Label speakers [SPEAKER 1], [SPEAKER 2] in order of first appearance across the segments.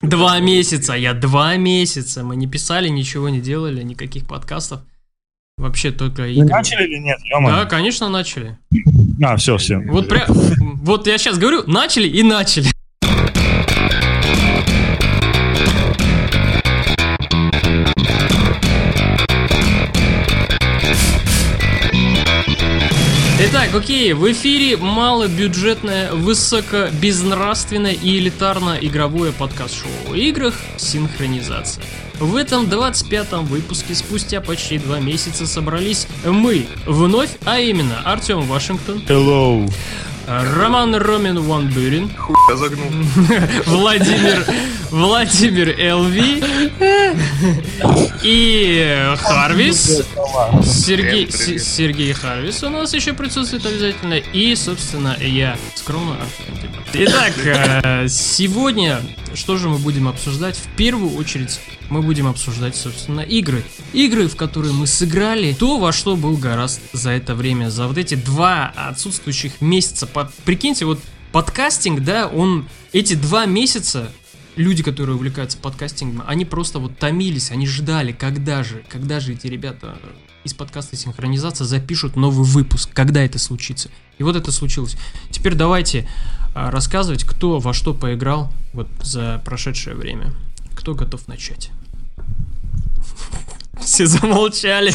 [SPEAKER 1] Два месяца, я два месяца. Мы не писали, ничего не делали, никаких подкастов. Вообще только
[SPEAKER 2] Вы
[SPEAKER 1] игры.
[SPEAKER 2] начали или нет?
[SPEAKER 1] Да,
[SPEAKER 2] Ё-моё.
[SPEAKER 1] конечно, начали.
[SPEAKER 2] А, все, все.
[SPEAKER 1] Вот, пря... вот я сейчас говорю, начали и начали. Итак, окей, в эфире малобюджетное, высокобезнравственное и элитарно-игровое подкаст-шоу о играх «Синхронизация». В этом 25-м выпуске спустя почти два месяца собрались мы вновь, а именно Артем Вашингтон,
[SPEAKER 2] Hello.
[SPEAKER 1] Роман Ромин Ван Бюрин,
[SPEAKER 3] Я загнул.
[SPEAKER 1] Владимир Владимир Элви и Харвис. Сергей, Сергей Харвис у нас еще присутствует обязательно. И, собственно, я, скромно. Итак, э, сегодня что же мы будем обсуждать? В первую очередь мы будем обсуждать, собственно, игры. Игры, в которые мы сыграли, то, во что был гораздо за это время, за вот эти два отсутствующих месяца. По- Прикиньте, вот подкастинг, да, он эти два месяца люди, которые увлекаются подкастингом, они просто вот томились, они ждали, когда же, когда же эти ребята из подкаста синхронизация запишут новый выпуск, когда это случится. И вот это случилось. Теперь давайте а, рассказывать, кто во что поиграл вот за прошедшее время. Кто готов начать? Все замолчали.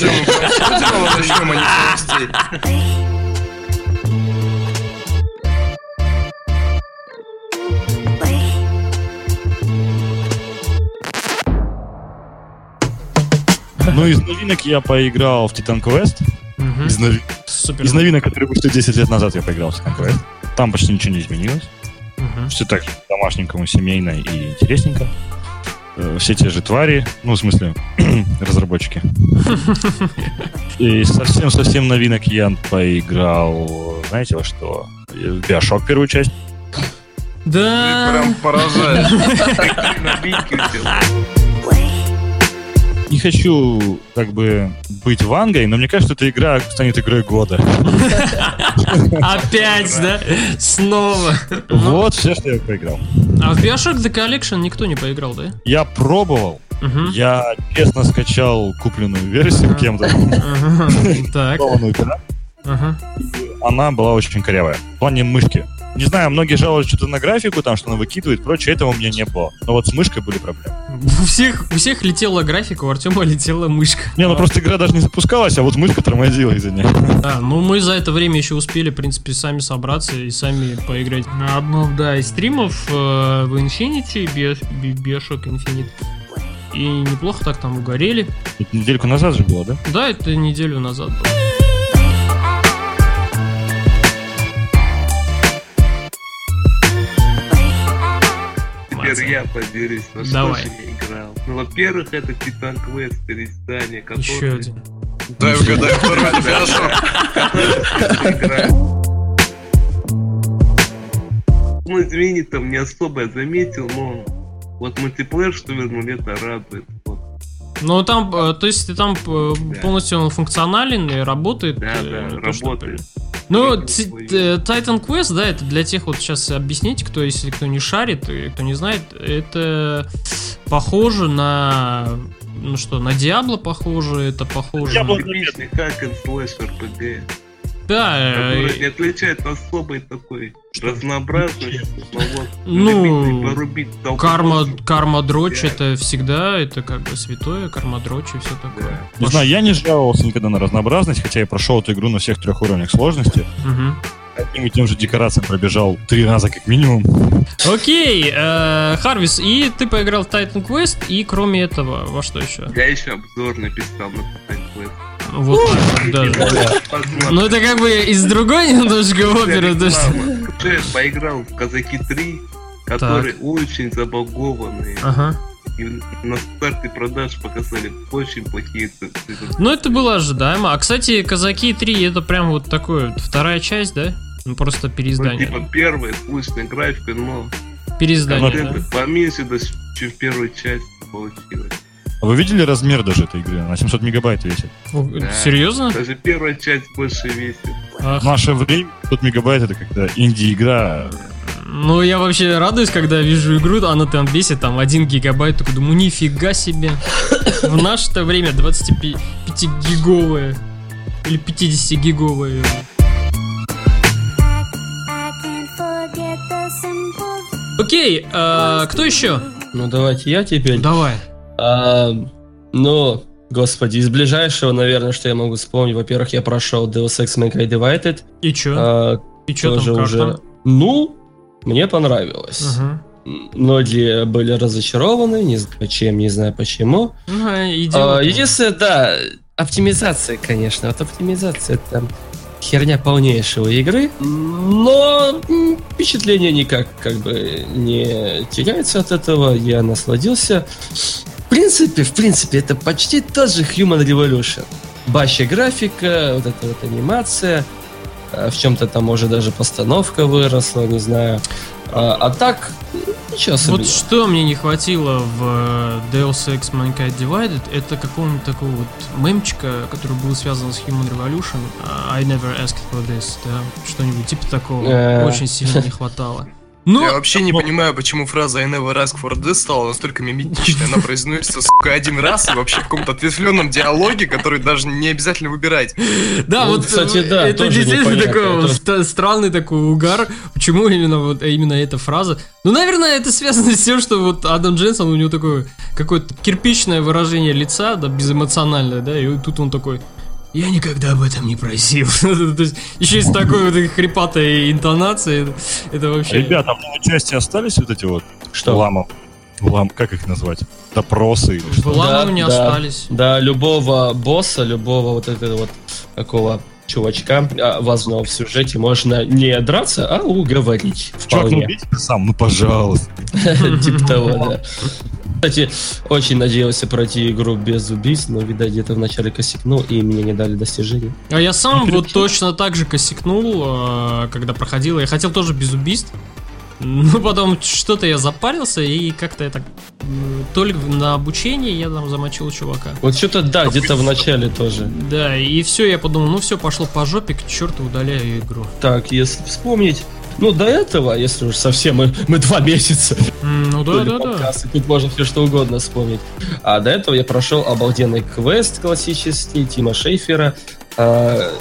[SPEAKER 3] А.
[SPEAKER 2] Ну, из новинок я поиграл в Titan Quest.
[SPEAKER 1] Мгм.
[SPEAKER 2] Из, нови-
[SPEAKER 1] Супер.
[SPEAKER 2] из новинок, которые вышли 10 лет назад, я поиграл в Quest. Там почти ничего не изменилось.
[SPEAKER 1] Мгм.
[SPEAKER 2] Все так же домашненькому, семейно и интересненько. Э, Все те же твари, ну, в смысле, разработчики. И совсем-совсем новинок я поиграл, знаете, во что? В Bioshock первую часть.
[SPEAKER 3] Ты
[SPEAKER 1] Да.
[SPEAKER 3] прям поражаешь.
[SPEAKER 2] Не хочу, как бы, быть вангой, но мне кажется, эта игра станет игрой года.
[SPEAKER 1] Опять, да? Снова.
[SPEAKER 2] Вот все, что я поиграл.
[SPEAKER 1] А в Bioshock The Collection никто не поиграл, да?
[SPEAKER 2] Я пробовал, я честно скачал купленную версию кем-то.
[SPEAKER 1] Так.
[SPEAKER 2] она была очень корявая. В плане мышки. Не знаю, многие жалуются что-то на графику, там, что она выкидывает, прочее, этого у меня не было. Но вот с мышкой были проблемы.
[SPEAKER 1] У всех, у всех летела графика, у Артема летела мышка.
[SPEAKER 2] Не, ну просто игра даже не запускалась, а вот мышка тормозила из-за нее.
[SPEAKER 1] Да, ну мы за это время еще успели, в принципе, сами собраться и сами поиграть на одном, да, из стримов э, в Infinity, Bioshock Infinite. И неплохо так там угорели.
[SPEAKER 2] Это недельку назад же было, да?
[SPEAKER 1] Да, это неделю назад было.
[SPEAKER 3] Теперь я поделюсь, во что
[SPEAKER 1] Давай.
[SPEAKER 3] же я играл. Ну, во-первых, это Titan Quest переиздание, которое...
[SPEAKER 1] Еще один.
[SPEAKER 3] Дай угадай, второй Ну, извини, там не особо я заметил, но вот мультиплеер, что вернули, это радует. Вот.
[SPEAKER 1] Ну там, э, то есть там э,
[SPEAKER 3] Да.
[SPEAKER 1] полностью он функционален и работает.
[SPEAKER 3] Да,
[SPEAKER 1] э,
[SPEAKER 3] да,
[SPEAKER 1] то, что
[SPEAKER 3] работает.
[SPEAKER 1] Ну, э, Titan Quest, да, это для тех вот сейчас объяснить, кто, если кто не шарит, и кто не знает, это похоже на, ну что, на Диабло похоже, это похоже
[SPEAKER 2] Diablo
[SPEAKER 1] на...
[SPEAKER 3] Типичный как and slash RPG,
[SPEAKER 1] Да, э,
[SPEAKER 3] который не отличает особой такой разнообразностью, но вот
[SPEAKER 1] Ну,
[SPEAKER 3] порубить толпу
[SPEAKER 1] карма, карма дрочь
[SPEAKER 3] Да.
[SPEAKER 1] это всегда, это как бы святое, карма дрочь и все такое.
[SPEAKER 2] Не знаю, я не жаловался никогда на разнообразность, хотя я прошел эту игру на всех трех уровнях сложности.
[SPEAKER 1] Мгм.
[SPEAKER 2] Одним и тем же декорациям пробежал три раза как минимум.
[SPEAKER 1] Окей, э, Харвис, и ты поиграл в Titan Quest, и кроме этого, во что еще?
[SPEAKER 3] Я еще обзор написал на Titan Quest.
[SPEAKER 1] Вот.
[SPEAKER 3] Посмотрим.
[SPEAKER 1] Ну это как бы из другой немножко оперы.
[SPEAKER 3] Я поиграл в Казаки 3, которые очень забагованные.
[SPEAKER 1] Ага.
[SPEAKER 3] И на старте продаж показали очень плохие цифры.
[SPEAKER 1] Ну это было ожидаемо. А кстати, Казаки 3 это прям вот такое, вторая часть, да? Ну просто
[SPEAKER 3] Ну,
[SPEAKER 1] переиздание.
[SPEAKER 3] типа первая слышная графика, но
[SPEAKER 1] Переиздание, да?
[SPEAKER 3] поменьше, даже, чем в первой части получилось.
[SPEAKER 2] А вы видели размер даже этой игры? Она 700 мегабайт весит.
[SPEAKER 3] Да.
[SPEAKER 1] Серьезно?
[SPEAKER 3] Даже первая часть больше весит.
[SPEAKER 1] Ах,
[SPEAKER 2] В наше время 500 мегабайт это когда инди-игра
[SPEAKER 1] Ну, я вообще радуюсь, когда вижу игру, она там весит там 1 гигабайт, только думаю, нифига себе. В наше-то время 25-гиговая или 50-гиговая. Окей, а, кто еще?
[SPEAKER 4] Ну давайте я теперь.
[SPEAKER 1] Давай.
[SPEAKER 4] А, ну, господи, из ближайшего, наверное, что я могу вспомнить. Во-первых, я прошел Deus Ex Mankind Divided.
[SPEAKER 1] И чё?
[SPEAKER 4] А,
[SPEAKER 1] И чё
[SPEAKER 4] тоже
[SPEAKER 1] там,
[SPEAKER 4] уже.
[SPEAKER 1] там?
[SPEAKER 4] Ну, мне понравилось.
[SPEAKER 1] Ага.
[SPEAKER 4] Многие были разочарованы, не знаю чем, не знаю почему.
[SPEAKER 1] Ну, а,
[SPEAKER 4] единственное, да, оптимизация, конечно. Вот оптимизация это херня полнейшего игры. Но впечатление никак как бы не теряется от этого. Я насладился. В принципе, в принципе, это почти тот же Human Revolution. Баща графика, вот эта вот анимация. а, В чем-то там может даже постановка выросла, не знаю. А, а так, ничего особенного.
[SPEAKER 1] Вот что мне не хватило в э, Deus Ex Mankind Divided, это какого-нибудь такого вот мемчика, который был связан с Human Revolution. а, I never asked for this, да, что-нибудь типа такого.
[SPEAKER 4] Э.
[SPEAKER 1] Очень сильно не хватало. Ну,
[SPEAKER 5] Я вообще не понимаю, почему фраза I never ask for this стала настолько миметичной. Она произносится, сука, один раз и вообще в каком-то ответвленном диалоге, который даже не обязательно выбирать.
[SPEAKER 1] да, вот
[SPEAKER 4] кстати,
[SPEAKER 1] э,
[SPEAKER 4] да,
[SPEAKER 1] это действительно такой
[SPEAKER 4] это-
[SPEAKER 1] ст- странный такой угар. Почему именно вот э, именно эта фраза? Ну, наверное, это связано с тем, что вот Адам Дженсон, у него такое какое-то кирпичное выражение лица, да, безэмоциональное, да, и тут он такой, я никогда об этом не просил. То есть, еще и с такой вот хрипатой интонацией, это вообще...
[SPEAKER 2] Ребята, а в новой части остались вот эти вот
[SPEAKER 4] Что?
[SPEAKER 2] ламов? Лам, как их назвать? Допросы или что?
[SPEAKER 1] Вламы не
[SPEAKER 4] да.
[SPEAKER 1] остались.
[SPEAKER 4] Да, любого босса, любого вот этого вот такого чувачка а, важного в сюжете можно не драться, а уговорить.
[SPEAKER 2] Чувак, ну
[SPEAKER 4] Вполне.
[SPEAKER 2] убейте ты сам, ну пожалуйста.
[SPEAKER 4] Типа того, да. Кстати, очень надеялся пройти игру без убийств, но, видать, где-то вначале косякнул, и мне не дали достижений.
[SPEAKER 1] А я сам вот точно так же косякнул, э, когда проходил. Я хотел тоже без убийств. Но потом что-то я запарился, и как-то это... м, То ли на обучение я там замочил чувака.
[SPEAKER 4] Вот что-то, да, где-то в начале тоже.
[SPEAKER 1] Да, и все, я подумал, ну все, пошло по жопе, к черту удаляю игру.
[SPEAKER 4] Так, если вспомнить, ну, до этого, если уж совсем, мы, мы два месяца
[SPEAKER 1] Ну да, да, да.
[SPEAKER 4] подкасты, тут можно все что угодно вспомнить. А до этого я прошел обалденный квест классический Тима Шейфера. а,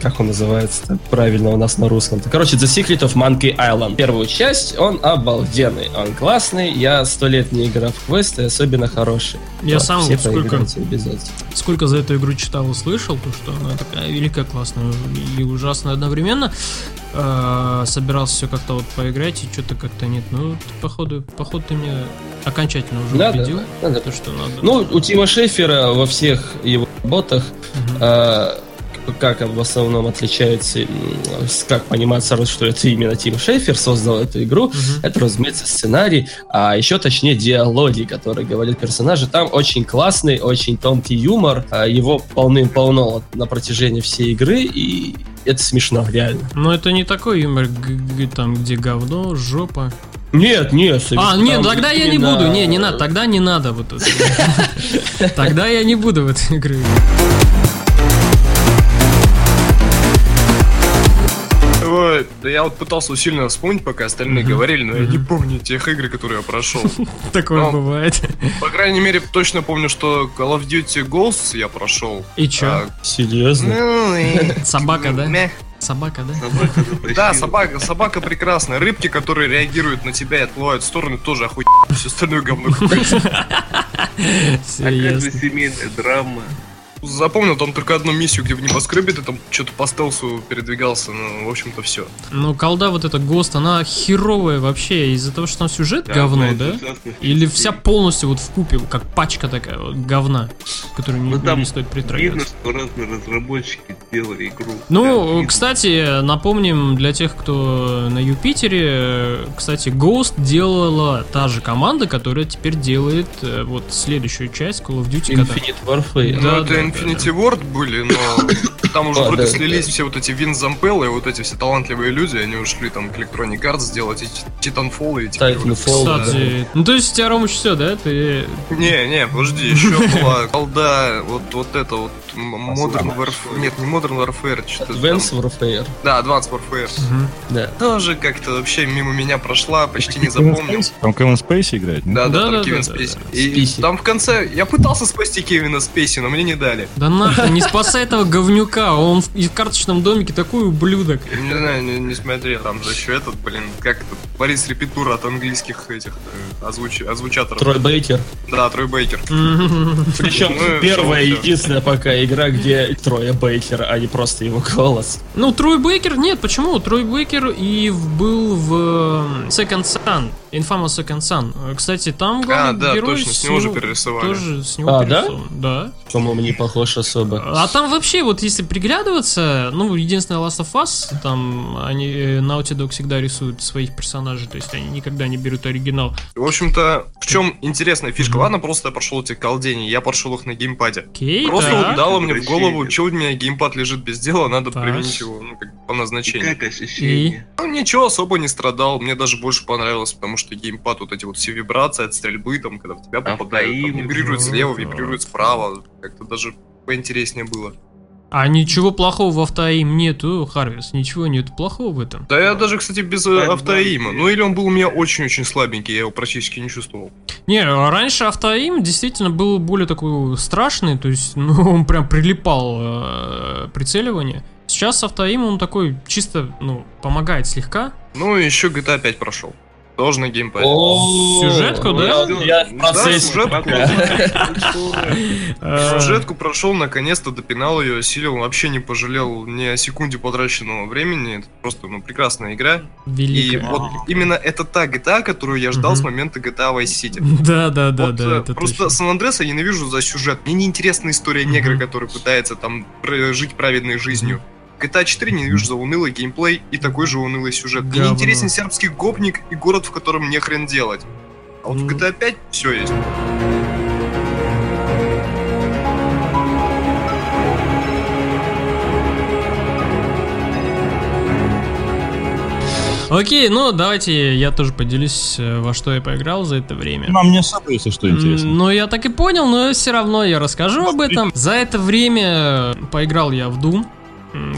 [SPEAKER 4] как он называется правильно у нас на русском? Короче, The Secret of Monkey Island. Первую часть, он обалденный, он классный. Я сто лет не играл в квесты, особенно хороший.
[SPEAKER 1] Я
[SPEAKER 4] Вот,
[SPEAKER 1] сам сколько, сколько за эту игру читал и слышал, то что она такая великая, классная и ужасная одновременно. Э, собирался все как-то вот поиграть, и что-то как-то нет. Ну, походу, походу ты мне окончательно уже
[SPEAKER 4] Надо,
[SPEAKER 1] убедил.
[SPEAKER 4] надо.
[SPEAKER 1] То, что надо.
[SPEAKER 4] Ну, у Тима Шейфера во всех его работах. А, как в основном отличается, как понимать сразу, что это именно Тим Шейфер создал эту игру,
[SPEAKER 1] Мгм.
[SPEAKER 4] это, разумеется, сценарий, а еще точнее диалоги, которые говорят персонажи. Там очень классный, очень тонкий юмор, а его полным-полно на протяжении всей игры, и это смешно, реально.
[SPEAKER 1] Но это не такой юмор, там, где говно, жопа.
[SPEAKER 4] Нет, нет.
[SPEAKER 1] А, нет, тогда я не
[SPEAKER 4] именно-
[SPEAKER 1] буду. Не, не надо, тогда не надо вот это. Тогда я не буду в этой игры.
[SPEAKER 5] Да я вот пытался усиленно вспомнить, пока остальные
[SPEAKER 1] Мгм.
[SPEAKER 5] говорили, но я не помню тех игр, которые я прошел.
[SPEAKER 1] Такое бывает.
[SPEAKER 5] По крайней мере, точно помню, что Call of Duty Ghosts я прошел.
[SPEAKER 1] И чё?
[SPEAKER 5] А,
[SPEAKER 4] Серьезно?
[SPEAKER 5] ну
[SPEAKER 1] Собака, да? Собака, да?
[SPEAKER 3] Собака.
[SPEAKER 5] Да, собака, собака прекрасная. Рыбки, которые реагируют на тебя и отплывают в стороны, тоже охуенно. Все остальное говно.
[SPEAKER 3] А как же семейная драма?
[SPEAKER 5] Запомнил там только одну миссию, где в небоскребе ты там что-то по стелсу передвигался, ну, в общем-то, все.
[SPEAKER 1] Ну, колда вот эта ГОСТ, она херовая вообще из-за того, что там сюжет говно,
[SPEAKER 3] одна из
[SPEAKER 1] да? Или вся полностью вот в купе, как пачка такая вот говна, которую не,
[SPEAKER 3] Ну, там
[SPEAKER 1] не стоит
[SPEAKER 3] Видно,
[SPEAKER 1] притрагиваться.
[SPEAKER 3] что разные разработчики сделали игру.
[SPEAKER 1] Ну,
[SPEAKER 3] Да, видно.
[SPEAKER 1] кстати, напомним для тех, кто на Юпитере, кстати, Ghost делала та же команда, которая теперь делает э, вот следующую часть Call of Duty.
[SPEAKER 4] Infinite Warfare.
[SPEAKER 1] Да,
[SPEAKER 5] ну, это
[SPEAKER 1] да,
[SPEAKER 5] Infinity Ward были, но Там уже
[SPEAKER 4] А,
[SPEAKER 5] вроде
[SPEAKER 4] да,
[SPEAKER 5] слились
[SPEAKER 4] да.
[SPEAKER 5] все вот эти Вин Зампеллы, вот эти все талантливые люди, они ушли там к Electronic Arts сделать эти Titanfall и
[SPEAKER 4] Titanfall, да.
[SPEAKER 1] Кстати, ну то есть у тебя, Ромыч, все, да? Ты...
[SPEAKER 5] Не, не, подожди, еще была колда, вот, вот это вот м- Modern Warfare, нет, не Modern Warfare, что-то там.
[SPEAKER 4] Advanced Warfare,
[SPEAKER 5] Да, Advanced Warfare.
[SPEAKER 4] да.
[SPEAKER 5] Тоже как-то вообще мимо меня прошла, почти не запомнил.
[SPEAKER 2] Там Кевин Спейси играет?
[SPEAKER 5] Да, да,
[SPEAKER 1] Да-да-да-да.
[SPEAKER 5] там Кевин Спейси. И там в конце я пытался спасти Кевина Спейси, но мне не дали.
[SPEAKER 1] Да нахуй, не спасай этого говнюка, он в, и в карточном домике такой ублюдок.
[SPEAKER 5] Не знаю, не, не смотри, там же еще этот, блин, как это, Борис Репетура от английских этих э, озвуч... озвучаторов.
[SPEAKER 4] Трой Бейкер.
[SPEAKER 5] Да, Трой Бейкер.
[SPEAKER 4] Причем
[SPEAKER 5] Ну
[SPEAKER 4] первая и единственная пока игра, где Троя Бейкер, а не просто его голос.
[SPEAKER 1] Ну, Трой Бейкер, нет, почему? Трой Бейкер и был в э, Second Sun, Infamous Second Sun. Э, Кстати, там главный
[SPEAKER 5] А, да,
[SPEAKER 1] герой
[SPEAKER 5] точно, с него же перерисовали.
[SPEAKER 1] Тоже с него
[SPEAKER 4] А, да?
[SPEAKER 1] перерисован, да?
[SPEAKER 4] По-моему, не похож особо.
[SPEAKER 1] А там вообще, вот если приглядываться, ну, единственное Last of Us, там они, э, Naughty Dog всегда рисуют своих персонажей, то есть они никогда не берут оригинал.
[SPEAKER 5] В общем-то, в чем интересная фишка? Ладно, просто я прошел эти колдений, я прошел их на геймпаде.
[SPEAKER 1] Окей,
[SPEAKER 5] Просто
[SPEAKER 1] так.
[SPEAKER 5] вот дало мне в голову, что у меня геймпад лежит без дела, надо
[SPEAKER 1] Так.
[SPEAKER 5] применить его ну, как по
[SPEAKER 3] И
[SPEAKER 5] назначению.
[SPEAKER 3] как ощущение?
[SPEAKER 5] Ну, ничего особо не страдал, мне даже больше понравилось, потому что геймпад, вот эти вот все вибрации от стрельбы, там, когда в тебя попадают, там, вибрирует слева, вибрирует справа, как-то даже поинтереснее было.
[SPEAKER 1] А ничего плохого в автоим нету, Харвис, ничего нет плохого в этом.
[SPEAKER 5] Да я даже, кстати, без э,
[SPEAKER 3] Да,
[SPEAKER 5] автоима. Ну или он был у меня очень-очень слабенький, я его практически не чувствовал.
[SPEAKER 1] Не, раньше автоим действительно был более такой страшный, то есть, ну, он прям прилипал э, прицеливание. Сейчас с автоим он такой чисто, ну, помогает слегка.
[SPEAKER 5] Ну и еще GTA 5 прошел. Тоже на геймпаде.
[SPEAKER 1] Сюжетку, да?
[SPEAKER 4] Я в процессе
[SPEAKER 5] сюжетку.
[SPEAKER 1] Э,
[SPEAKER 5] Сюжетку прошел, наконец-то допинал ее, осилил, вообще не пожалел ни о секунде потраченного времени. Это просто, ну, прекрасная игра. И вот именно это та GTA, которую я ждал с момента GTA Vice City.
[SPEAKER 1] Да, да, да, да,
[SPEAKER 5] э, просто. Сан Андреас я ненавижу за сюжет. Мне неинтересна история негра, который пытается там жить праведной жизнью. GTA 4 ненавижу за унылый геймплей и такой же унылый сюжет. Мне
[SPEAKER 1] Говно.
[SPEAKER 5] интересен сербский гопник и город, в котором не хрен делать. А вот в. GTA 5 все есть.
[SPEAKER 1] Окей, ну давайте я тоже поделюсь, э, во что я поиграл за это время.
[SPEAKER 2] Нам не особо, если что, интересно.
[SPEAKER 1] Ну, я так и понял, но все равно я расскажу об этом. За это время поиграл я в Doom,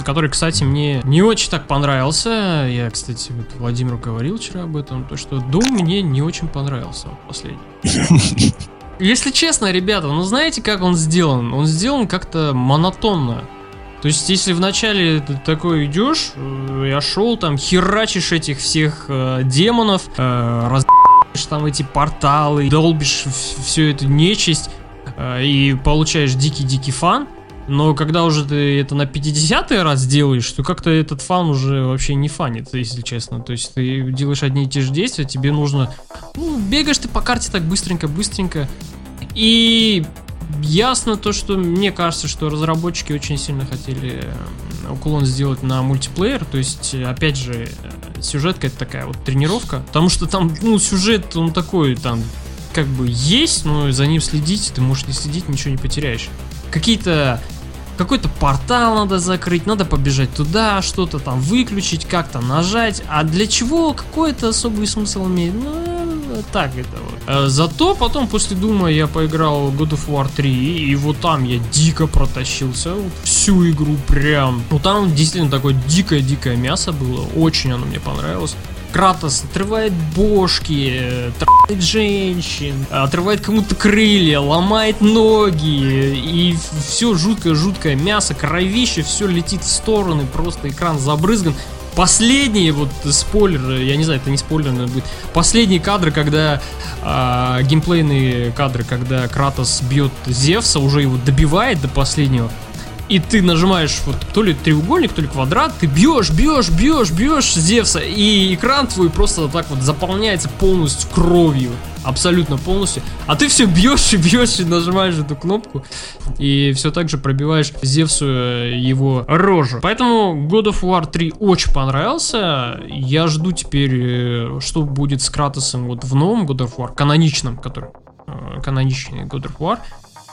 [SPEAKER 1] который, кстати, мне не очень так понравился. Я, кстати, вот Владимиру говорил вчера об этом, то что Doom мне не очень понравился вот последний. Если честно, ребята, ну знаете, как он сделан? Он сделан как-то монотонно. То есть, если вначале ты такой идешь, э, я шел там, херачишь этих всех э, демонов, э, раз там эти порталы, долбишь всю эту нечисть э, и получаешь дикий-дикий фан. Но когда уже ты это на 50 раз делаешь, то как-то этот фан уже вообще не фанит, если честно. То есть ты делаешь одни и те же действия, тебе нужно... Ну, бегаешь ты по карте так быстренько-быстренько. И ясно то, что мне кажется, что разработчики очень сильно хотели уклон сделать на мультиплеер. То есть, опять же, э, сюжетка это такая вот тренировка. Потому что там, ну, сюжет, он такой, там, как бы есть, но за ним следить, ты можешь не следить, ничего не потеряешь. Какие-то какой-то портал надо закрыть, надо побежать туда, что-то там выключить, как-то нажать. А для чего какой-то особый смысл имеет? Ну, так это вот. Э, Зато потом после Дума я поиграл God of War 3, и вот там я дико протащился, вот всю игру прям. Ну там действительно такое дикое-дикое мясо было, очень оно мне понравилось. Кратос отрывает бошки, э, трахает женщин, отрывает кому-то крылья, ломает ноги, и все жуткое-жуткое мясо, кровище, все летит в стороны, просто экран забрызган. Последние, вот спойлер, я не знаю, это не спойлер, наверное, будет. Последние кадры, когда а, геймплейные кадры, когда Кратос бьет Зевса, уже его добивает до последнего. И ты нажимаешь вот то ли треугольник, то ли квадрат, ты бьешь, бьешь, бьешь, бьешь Зевса, и экран твой просто так вот заполняется полностью кровью. Абсолютно полностью. А ты все бьешь и бьешь и нажимаешь эту кнопку. И все так же пробиваешь Зевсу э, его рожу. Поэтому God of War 3 очень понравился. Я жду теперь, э, что будет с Кратосом вот в новом God of War, каноничном, который э, каноничный God of War.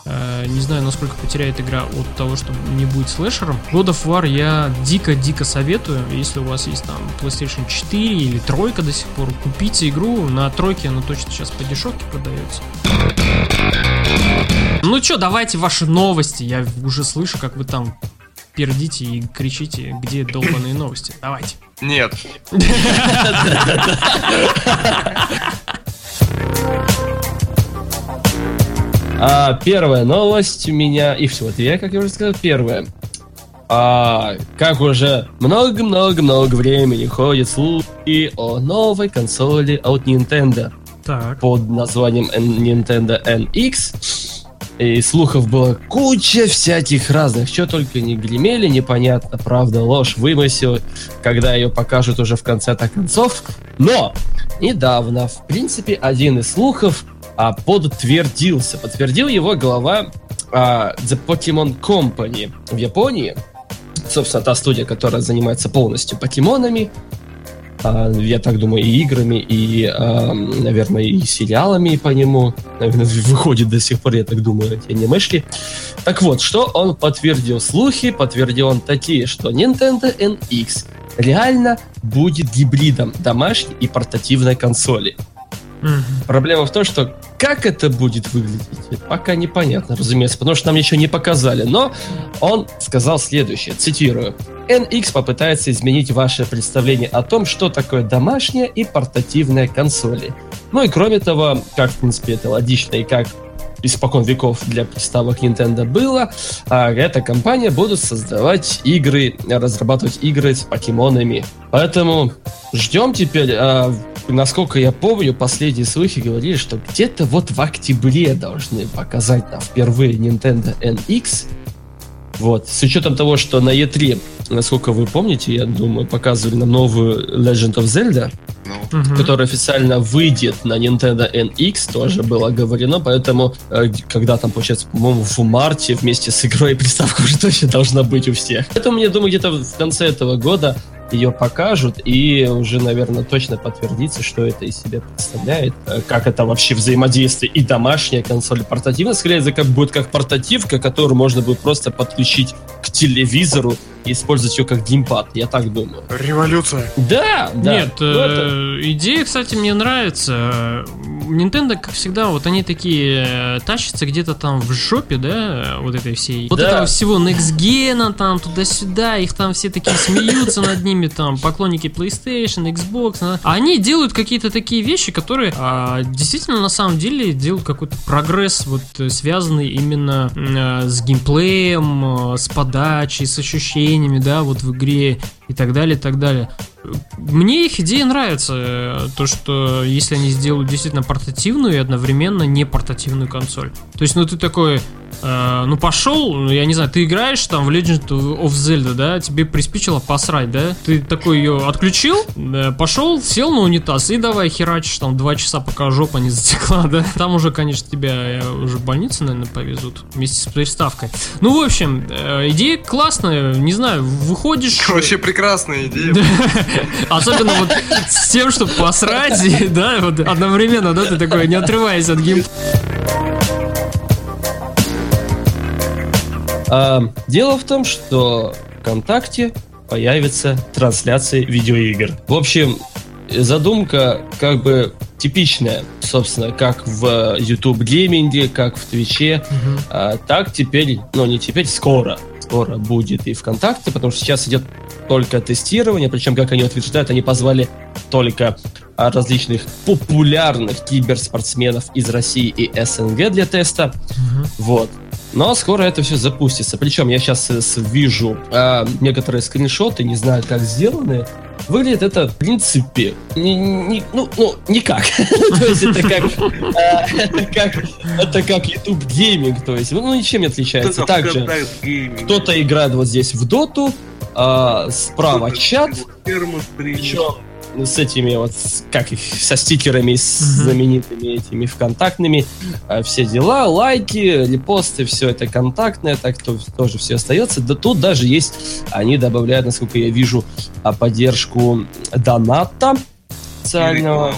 [SPEAKER 1] Э, не знаю, насколько потеряет игра от того, что не будет слэшером. God of War я дико-дико советую. Если у вас есть там PlayStation 4 или тройка до сих пор, купите игру. На тройке она точно сейчас по дешевке продается. Ну чё, давайте ваши новости. Я уже слышу, как вы там пердите и кричите, где долбанные новости. Давайте.
[SPEAKER 5] Нет.
[SPEAKER 4] А, первая новость у меня, и всего две, как я уже сказал, первая. А, как уже много-много-много времени ходят слухи о новой консоли от Nintendo
[SPEAKER 1] Так.
[SPEAKER 4] под названием Nintendo NX. И слухов было куча всяких разных, что только не гремели, непонятно, правда, ложь, вымысел, когда ее покажут уже в конце-то концов. Но недавно, в принципе, один из слухов а, подтвердился. Подтвердил его глава а, The Pokemon Company в Японии. Собственно, та студия, которая занимается полностью покемонами. А, я так думаю, и играми, и, а, наверное, и сериалами по нему. Наверное, выходит до сих пор, я так думаю, эти анимешки. Так вот, что он подтвердил слухи? Подтвердил он такие, что Nintendo NX реально будет гибридом домашней и портативной консоли. Проблема в том, что как это будет выглядеть, пока непонятно, разумеется, потому что нам еще не показали. Но он сказал следующее, цитирую. NX попытается изменить ваше представление о том, что такое домашняя и портативная консоли. Ну и кроме того, как, в принципе, это логично и как испокон веков для приставок Nintendo было, а, эта компания будет создавать игры, разрабатывать игры с покемонами. Поэтому ждем теперь, а, насколько я помню, последние слухи говорили, что где-то вот в октябре должны показать нам впервые Nintendo NX. Вот. С учетом того, что на E3, насколько вы помните, я думаю, показывали нам новую Legend of Zelda,
[SPEAKER 5] Ну,
[SPEAKER 1] Мгм.
[SPEAKER 4] который официально выйдет на Nintendo NX, тоже было говорено, поэтому, э, когда там, получается, по-моему, в марте вместе с игрой приставка уже точно должна быть у всех. Поэтому, я думаю, где-то в конце этого года ее покажут, и уже, наверное, точно подтвердится, что это из себя представляет, э, как это вообще взаимодействие и домашняя консоль, и портативная. Скорее, это как будет как портативка, которую можно будет просто подключить к телевизору и использовать ее как геймпад, я так думаю.
[SPEAKER 5] революция.
[SPEAKER 4] Да, да.
[SPEAKER 1] Нет,
[SPEAKER 4] Ну, это-
[SPEAKER 1] э, идея, кстати, мне нравится. Nintendo, как всегда, вот они такие э, тащатся где-то там в жопе, да, вот этой всей. Вот
[SPEAKER 4] Да.
[SPEAKER 1] этого всего Next Gen, там, туда-сюда, их там все такие смеются над ними, там, поклонники PlayStation, Xbox. да. А они делают какие-то такие вещи, которые а, действительно, на самом деле, делают какой-то прогресс, вот, э, связанный именно э, с геймплеем, э, с подачей, с ощущениями, да, вот в игре и так далее, и так далее. Мне их идея нравится, э, то, что если они сделают действительно портативную и одновременно не портативную консоль. То есть, ну ты такой, э, ну пошел, ну, я не знаю, ты играешь там в Legend of Zelda, да, тебе приспичило посрать, да, ты такой ее отключил, да, пошел, сел на унитаз и давай херачишь там два часа, пока жопа не затекла, да. Там уже, конечно, тебя э, уже в больницу, наверное, повезут вместе с приставкой. Ну, в общем, э, идея классная, не знаю, выходишь...
[SPEAKER 5] Вообще прекрасная идея.
[SPEAKER 1] Особенно вот с тем, чтобы посрать, да, вот одновременно, да, ты такой, не отрываясь от гейм.
[SPEAKER 4] А, дело в том, что ВКонтакте появится трансляции видеоигр. В общем, задумка как бы типичная, собственно, как в YouTube гейминге, как в Твиче, а, так теперь, ну не теперь, скоро, скоро будет и ВКонтакте, потому что сейчас идет только тестирование, причем, как они утверждают, они позвали только а, различных популярных киберспортсменов из России и СНГ для теста. Вот. Но скоро это все запустится. Причем я сейчас вижу а, некоторые скриншоты, не знаю, как сделаны. Выглядит это, в принципе, не, не- ну, ну, никак. То есть это как, а, это как, это как YouTube гейминг, то есть, ну, ничем не отличается. Также кто-то играет вот здесь в доту, а, справа чат, причем с этими вот, как их, со стикерами, с знаменитыми этими вконтактными, э, все дела, лайки, репосты, все это контактное, так то тоже все остается. Да тут даже есть, они добавляют, насколько я вижу, а, поддержку доната специального.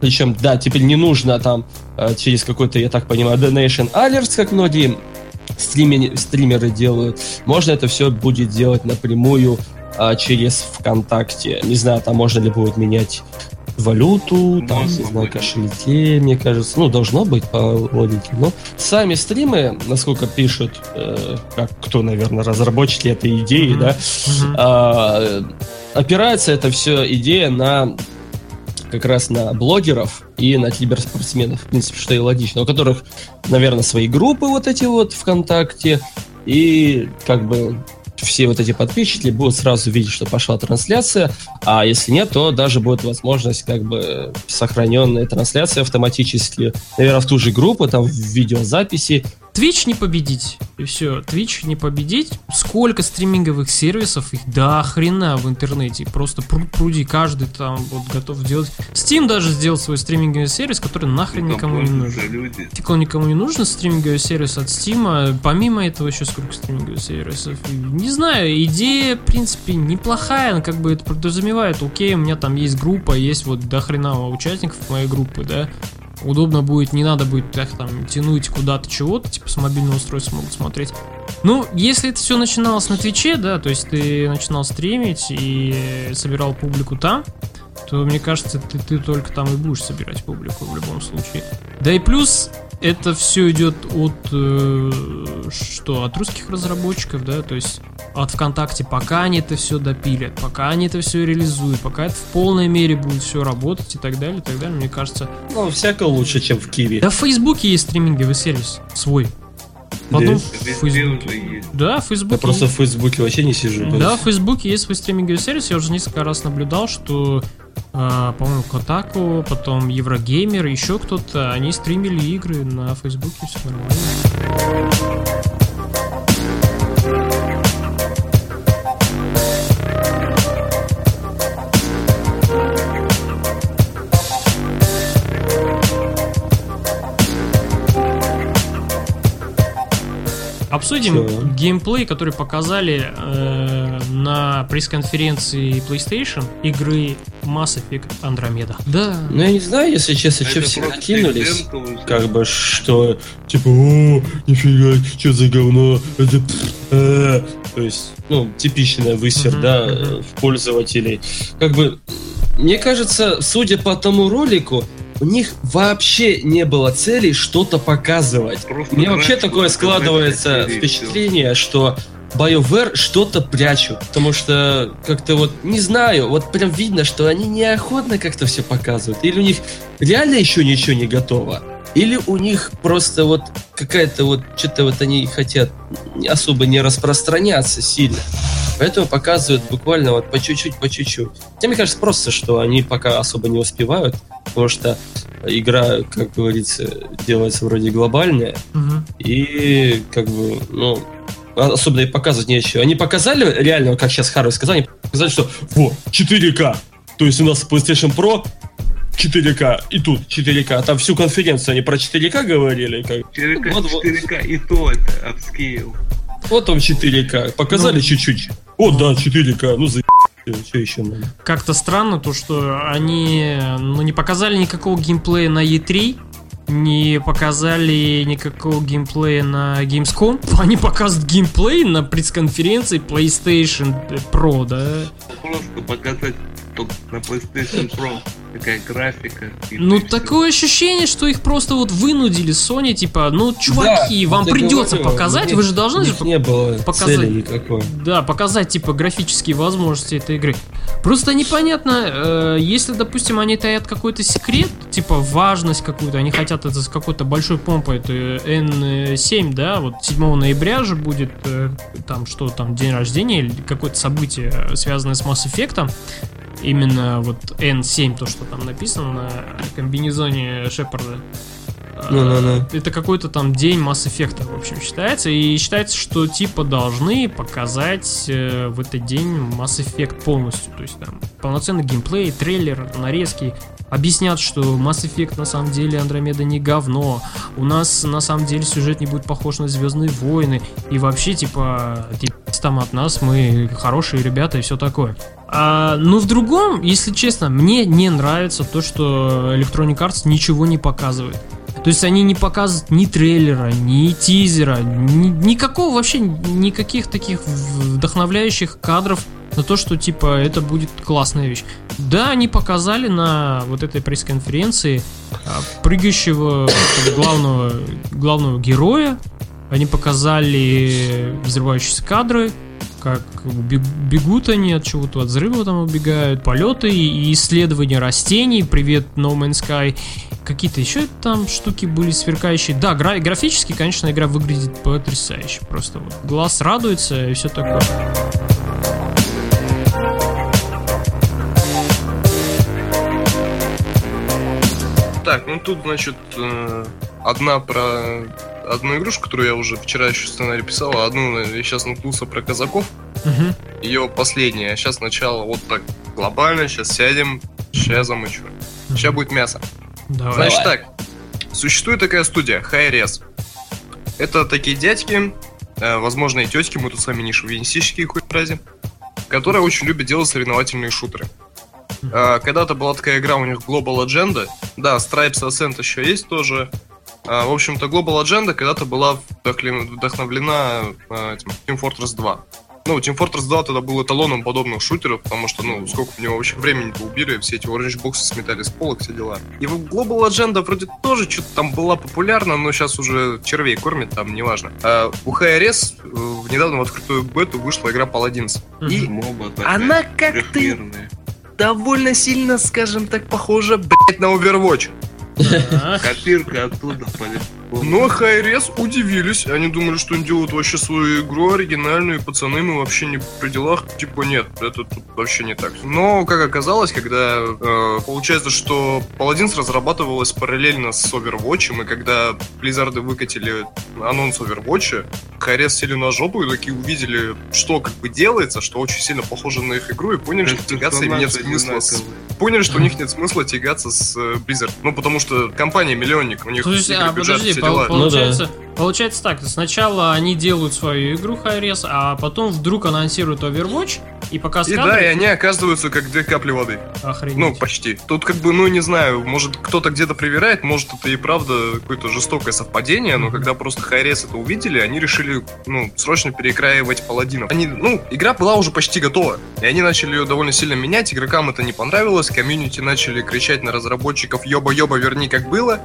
[SPEAKER 4] Причем, да, теперь не нужно там э, через какой-то, я так понимаю, Donation Alerts, как многие стриме- стримеры делают. Можно это все будет делать напрямую а, через ВКонтакте. Не знаю, там можно ли будет менять валюту, там, не знаю, кошельки, мне кажется. Ну, должно быть по логике. Но сами стримы, насколько пишут, э, как кто, наверное, разработчики этой идеи,
[SPEAKER 1] Мгм.
[SPEAKER 4] да,
[SPEAKER 1] Мгм.
[SPEAKER 4] а, опирается это все идея на как раз на блогеров и на киберспортсменов, в принципе, что и логично, у которых, наверное, свои группы вот эти вот ВКонтакте, и как бы все вот эти подписчики будут сразу видеть, что пошла трансляция, а если нет, то даже будет возможность как бы сохраненной трансляции автоматически, наверное, в ту же группу, там в видеозаписи,
[SPEAKER 1] Twitch не победить. И все. Twitch не победить. Сколько стриминговых сервисов, их до хрена в интернете. Просто пруд пруди, каждый там вот готов делать. Steam даже сделал свой стриминговый сервис, который нахрен никому не нужен.
[SPEAKER 3] люди.
[SPEAKER 1] Фиг он никому не нужен, стриминговый сервис от Steam. Помимо этого еще сколько стриминговых сервисов. Не знаю, идея, в принципе, неплохая. Она как бы это подразумевает. Окей, у меня там есть группа, есть вот до хрена участников моей группы, да. Удобно будет, не надо будет так там тянуть куда-то чего-то, типа с мобильного устройства могут смотреть. Ну, если это все начиналось на Твиче, да, то есть ты начинал стримить и собирал публику там, то мне кажется, ты, ты только там и будешь собирать публику в любом случае. Да и плюс это все идет от э, что от русских разработчиков, да, то есть от ВКонтакте, пока они это все допилят, пока они это все реализуют, пока это в полной мере будет все работать и так далее, и так далее, мне кажется.
[SPEAKER 4] ну, всяко лучше, чем в Киеве.
[SPEAKER 1] Да в Фейсбуке есть стриминговый сервис свой. Потом
[SPEAKER 4] Да.
[SPEAKER 1] в Фейсбуке. Да, в Фейсбуке.
[SPEAKER 4] Я просто в. Фейсбуке вообще не сижу.
[SPEAKER 1] Да, в Фейсбуке есть свой стриминговый сервис. Я уже несколько раз наблюдал, что, а, по-моему, Котаку, потом Еврогеймер, еще кто-то, они стримили игры на Фейсбуке, все нормально. Обсудим
[SPEAKER 4] Всё.
[SPEAKER 1] геймплей, который показали э, на пресс-конференции PlayStation игры Mass Effect Andromeda. Да.
[SPEAKER 4] Ну, я не знаю, если честно, что все кинулись. Как бы, что, типа, о, нифига, что за говно, это, э». то есть, ну, типичная высер, да, в пользователей. Как бы, мне кажется, судя по тому ролику, у них вообще не было цели что-то показывать.
[SPEAKER 3] Просто
[SPEAKER 4] У меня вообще такое складывается впечатление, что BioWare что-то прячут. Потому что как-то вот, не знаю, вот прям видно, что они неохотно как-то все показывают. Или у них реально еще ничего не готово. Или у них просто вот какая-то вот, что-то вот они хотят особо не распространяться сильно. Поэтому показывают буквально вот по чуть-чуть, по чуть-чуть. Хотя мне кажется просто, что они пока особо не успевают, потому что игра, как говорится, делается вроде глобальная,
[SPEAKER 1] Мгм.
[SPEAKER 4] и как бы, ну, а- особенно и показывать нечего. Они показали реально, вот как сейчас Харви сказал, они показали, что во, 4К. То есть у нас PlayStation Pro 4К, и тут 4К. А Там всю конференцию они про 4К говорили. Как...
[SPEAKER 3] 4К,
[SPEAKER 4] Вот, вот.
[SPEAKER 3] 4К, и то это апскейл.
[SPEAKER 4] Вот там 4К. Показали
[SPEAKER 1] Ну.
[SPEAKER 4] чуть-чуть. О, да, 4К. Ну, за что еще надо?
[SPEAKER 1] Как-то странно то, что они ну, не показали никакого геймплея на E3, не показали никакого геймплея на Gamescom. Они показывают геймплей на пресс-конференции PlayStation Pro, да?
[SPEAKER 3] Просто показать только на PlayStation Pro. Такая графика.
[SPEAKER 1] Ну, такое ощущение, что их просто вот вынудили Sony, типа, ну, чуваки,
[SPEAKER 4] Да,
[SPEAKER 1] вам придется
[SPEAKER 4] говорю,
[SPEAKER 1] показать, вы же должны же
[SPEAKER 4] не было
[SPEAKER 1] показать.
[SPEAKER 4] цели никакой.
[SPEAKER 1] Да, показать, типа, графические возможности этой игры. Просто непонятно, э, если, допустим, они таят какой-то секрет, типа, важность какую-то, они хотят это с какой-то большой помпой, это N7, да, вот 7 ноября же будет, э, там, что там, день рождения или какое-то событие, э, связанное с Mass Effect, именно вот N7, то, что там написано на комбинезоне Шепарда. Э,
[SPEAKER 4] Ну-ну-ну.
[SPEAKER 1] Это какой-то там день Mass Effect, в общем, считается. И считается, что типа должны показать э, в этот день Mass Effect полностью. То есть там полноценный геймплей, трейлер, нарезки. Объяснят, что Mass Effect на самом деле Андромеда не говно. У нас на самом деле сюжет не будет похож на Звездные войны. И вообще, типа, отъебись там от нас, мы хорошие ребята и все такое. А, ну, в другом, если честно, мне не нравится то, что Electronic Arts ничего не показывает. То есть они не показывают ни трейлера, ни тизера, ни- никакого вообще, никаких таких вдохновляющих кадров на то, что типа это будет классная вещь. Да, они показали на вот этой пресс-конференции а, прыгающего главного, главного героя. Они показали взрывающиеся кадры, как бег- бегут они от чего-то, от взрыва там убегают, полеты и исследования растений, привет No Man's Sky, какие-то еще там штуки были сверкающие. Да, гра- графически, конечно, игра выглядит потрясающе, просто вот глаз радуется и все такое.
[SPEAKER 5] Так, ну тут, значит, э, одна про одну игрушку, которую я уже вчера еще сценарий писал, а одну э, я сейчас наткнулся про казаков.
[SPEAKER 1] Мгм.
[SPEAKER 5] Ее последняя. Сейчас сначала вот так глобально, сейчас сядем, сейчас замычу. Сейчас будет мясо.
[SPEAKER 1] Давай.
[SPEAKER 5] Значит так, существует такая студия, Hi-Res. Это такие дядьки, э, возможно и тетки, мы тут с вами не шовинистические хоть разе, которые очень любят делать соревновательные шутеры. Э, Когда-то была такая игра у них Global Agenda, да, Stripes Ascent еще есть тоже. А, В общем-то, Global Agenda когда-то была вдохновлена э, этим Team Fortress 2. Ну, Team Fortress 2 тогда был эталоном подобных шутеров, потому что, ну, сколько в него вообще времени-то убили, все эти Orange боксы сметали с полок, все дела. И в Global Agenda вроде тоже что-то там была популярна, но сейчас уже червей кормят, там, неважно. А у HRS э, в недавно в открытую бету вышла игра Paladins. И она как-то довольно сильно, скажем так, похожа, блять, на Overwatch.
[SPEAKER 3] Копирка оттуда полетела.
[SPEAKER 5] Но Хайрес удивились. Они думали, что они делают вообще свою игру оригинальную, и пацаны, мы вообще не при делах. Типа, нет, это тут вообще не так. Но, как оказалось, когда э, получается, что Paladins разрабатывалась параллельно с Overwatch, и когда Blizzard выкатили анонс Overwatch, Хайрес сели на жопу и такие увидели, что как бы делается, что очень сильно похоже на их игру, и поняли, что тягаться им нет смысла с поняли, что у них нет смысла тягаться с э, Blizzard. Ну, потому что компания миллионник, у них
[SPEAKER 1] То есть,
[SPEAKER 5] игры,
[SPEAKER 1] а, подожди,
[SPEAKER 5] дела.
[SPEAKER 1] получается, получается так, сначала они делают свою игру Хайрес, а потом вдруг анонсируют Overwatch и показ
[SPEAKER 5] И да, и они оказываются как две капли воды.
[SPEAKER 1] Охренеть.
[SPEAKER 5] Ну, почти. Тут как бы, ну, не знаю, может кто-то где-то проверяет, может это и правда какое-то жестокое совпадение, но когда просто Хайрес это увидели, они решили, ну, срочно перекраивать паладинов. Они, ну, игра была уже почти готова, и они начали ее довольно сильно менять, игрокам это не понравилось, комьюнити начали кричать на разработчиков «Ёба-ёба, верни как было».